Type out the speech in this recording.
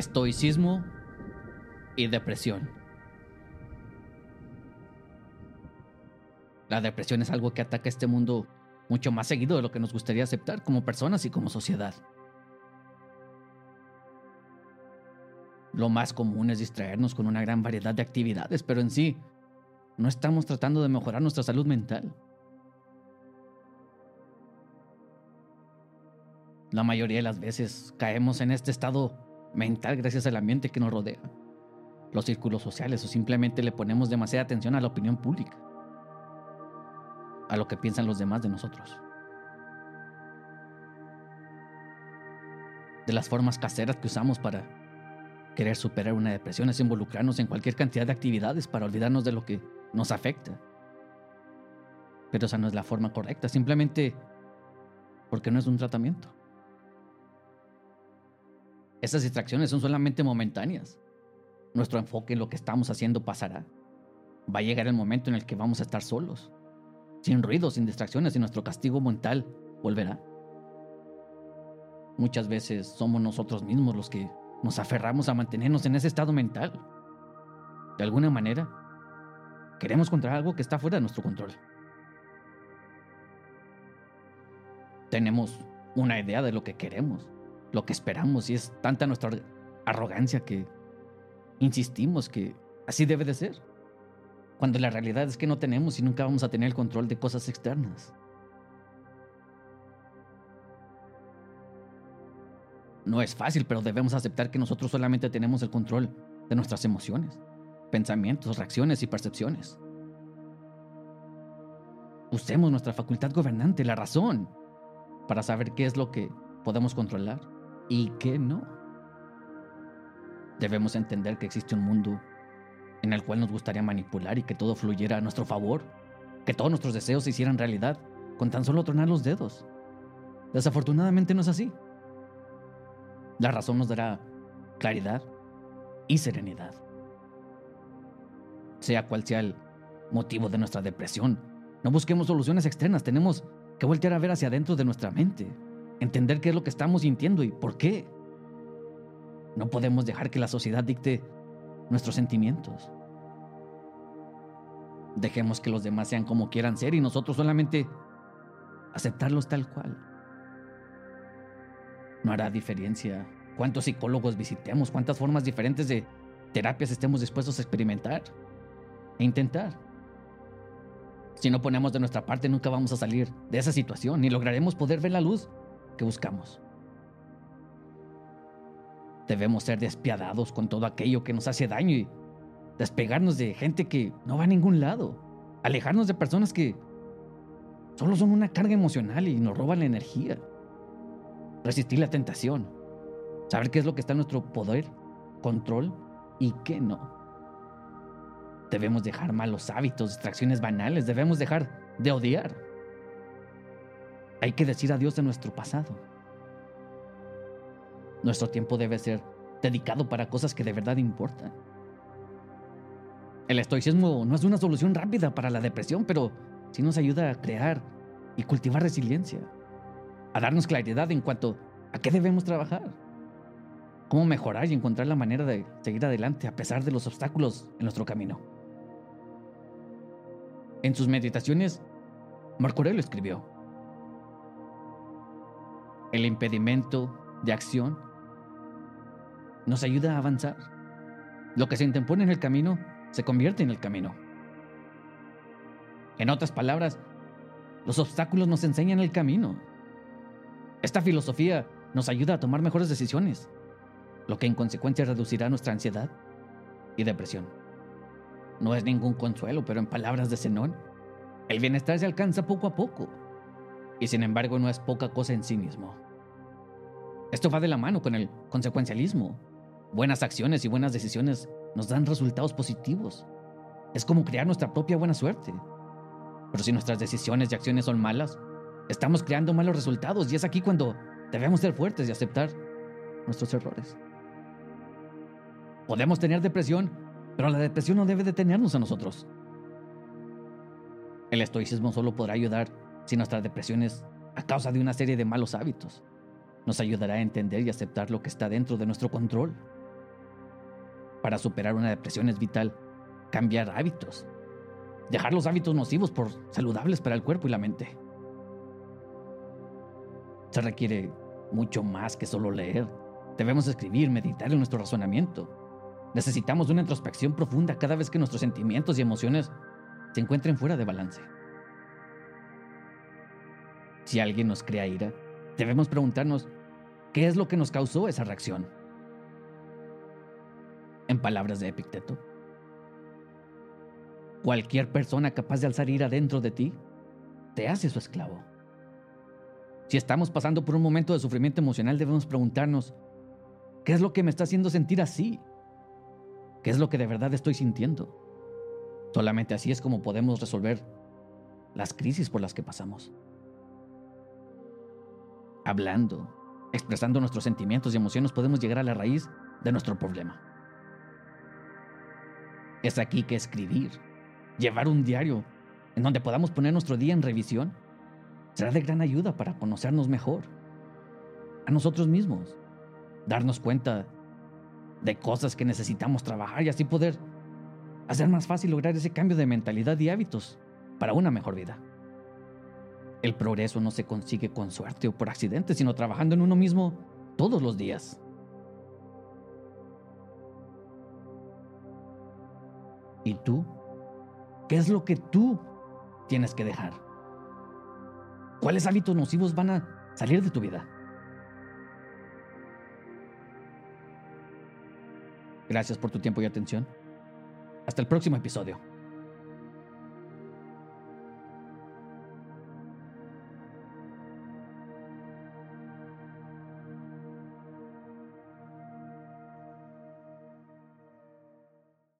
estoicismo y depresión. La depresión es algo que ataca este mundo mucho más seguido de lo que nos gustaría aceptar como personas y como sociedad. Lo más común es distraernos con una gran variedad de actividades, pero en sí no estamos tratando de mejorar nuestra salud mental. La mayoría de las veces caemos en este estado mental gracias al ambiente que nos rodea, los círculos sociales o simplemente le ponemos demasiada atención a la opinión pública, a lo que piensan los demás de nosotros. De las formas caseras que usamos para querer superar una depresión es involucrarnos en cualquier cantidad de actividades para olvidarnos de lo que nos afecta. Pero esa no es la forma correcta, simplemente porque no es un tratamiento. Esas distracciones son solamente momentáneas. Nuestro enfoque en lo que estamos haciendo pasará. Va a llegar el momento en el que vamos a estar solos, sin ruido, sin distracciones y nuestro castigo mental volverá. Muchas veces somos nosotros mismos los que nos aferramos a mantenernos en ese estado mental. De alguna manera, queremos controlar algo que está fuera de nuestro control. Tenemos una idea de lo que queremos, lo que esperamos y es tanta nuestra arrogancia que insistimos que así debe de ser. Cuando la realidad es que no tenemos y nunca vamos a tener el control de cosas externas. No es fácil, pero debemos aceptar que nosotros solamente tenemos el control de nuestras emociones, pensamientos, reacciones y percepciones. Usemos nuestra facultad gobernante, la razón, para saber qué es lo que podemos controlar y qué no. Debemos entender que existe un mundo en el cual nos gustaría manipular y que todo fluyera a nuestro favor, que todos nuestros deseos se hicieran realidad con tan solo tronar los dedos. Desafortunadamente no es así. La razón nos dará claridad y serenidad. Sea cual sea el motivo de nuestra depresión, no busquemos soluciones externas, tenemos que voltear a ver hacia adentro de nuestra mente entender qué es lo que estamos sintiendo y por qué. No podemos dejar que la sociedad dicte nuestros sentimientos. Dejemos que los demás sean como quieran ser y nosotros solamente aceptarlos tal cual. No hará diferencia cuántos psicólogos visitemos, cuántas formas diferentes de terapias estemos dispuestos a experimentar e intentar. Si no ponemos de nuestra parte, nunca vamos a salir de esa situación ni lograremos poder ver la luz que buscamos. Debemos ser despiadados con todo aquello que nos hace daño y despegarnos de gente que no va a ningún lado. Alejarnos de personas que solo son una carga emocional y nos roban la energía. Resistir la tentación. Saber qué es lo que está en nuestro poder, control y qué no. Debemos dejar malos hábitos, distracciones banales. Debemos dejar de odiar. Hay que decir adiós de nuestro pasado. Nuestro tiempo debe ser dedicado para cosas que de verdad importan. El estoicismo no es una solución rápida para la depresión, pero sí nos ayuda a crear y cultivar resiliencia, a darnos claridad en cuanto a qué debemos trabajar, cómo mejorar y encontrar la manera de seguir adelante a pesar de los obstáculos en nuestro camino. En sus meditaciones, Marco Aurelio escribió, el impedimento de acción nos ayuda a avanzar. Lo que se interpone en el camino se convierte en el camino. En otras palabras, los obstáculos nos enseñan el camino. Esta filosofía nos ayuda a tomar mejores decisiones, lo que en consecuencia reducirá nuestra ansiedad y depresión. No es ningún consuelo, pero en palabras de Zenón, el bienestar se alcanza poco a poco y sin embargo no es poca cosa en sí mismo. Esto va de la mano con el consecuencialismo. Buenas acciones y buenas decisiones nos dan resultados positivos. Es como crear nuestra propia buena suerte. Pero si nuestras decisiones y acciones son malas, estamos creando malos resultados y es aquí cuando debemos ser fuertes y aceptar nuestros errores. Podemos tener depresión, pero la depresión no debe detenernos a nosotros. El estoicismo solo podrá ayudar si nuestra depresión es a causa de una serie de malos hábitos. Nos ayudará a entender y aceptar lo que está dentro de nuestro control Para superar una depresión es vital cambiar hábitos. Dejar los hábitos nocivos por saludables para el cuerpo y la mente. Se requiere mucho más que solo leer. Debemos escribir, meditar en nuestro razonamiento. Necesitamos una introspección profunda cada vez que nuestros sentimientos y emociones se encuentren fuera de balance. Si alguien nos crea ira, debemos preguntarnos, ¿qué es lo que nos causó esa reacción? En palabras de Epicteto, cualquier persona capaz de alzar ira dentro de ti te hace su esclavo. Si estamos pasando por un momento de sufrimiento emocional, debemos preguntarnos, ¿qué es lo que me está haciendo sentir así? ¿Qué es lo que de verdad estoy sintiendo? Solamente así es como podemos resolver las crisis por las que pasamos. Hablando, expresando nuestros sentimientos y emociones, podemos llegar a la raíz de nuestro problema. Es aquí que escribir, llevar un diario en donde podamos poner nuestro día en revisión, será de gran ayuda para conocernos mejor, a nosotros mismos, darnos cuenta de cosas que necesitamos trabajar y así poder hacer más fácil lograr ese cambio de mentalidad y hábitos para una mejor vida. El progreso no se consigue con suerte o por accidente, sino trabajando en uno mismo todos los días. ¿Y tú? ¿Qué es lo que tú tienes que dejar? ¿Cuáles hábitos nocivos van a salir de tu vida? Gracias por tu tiempo y atención. Hasta el próximo episodio.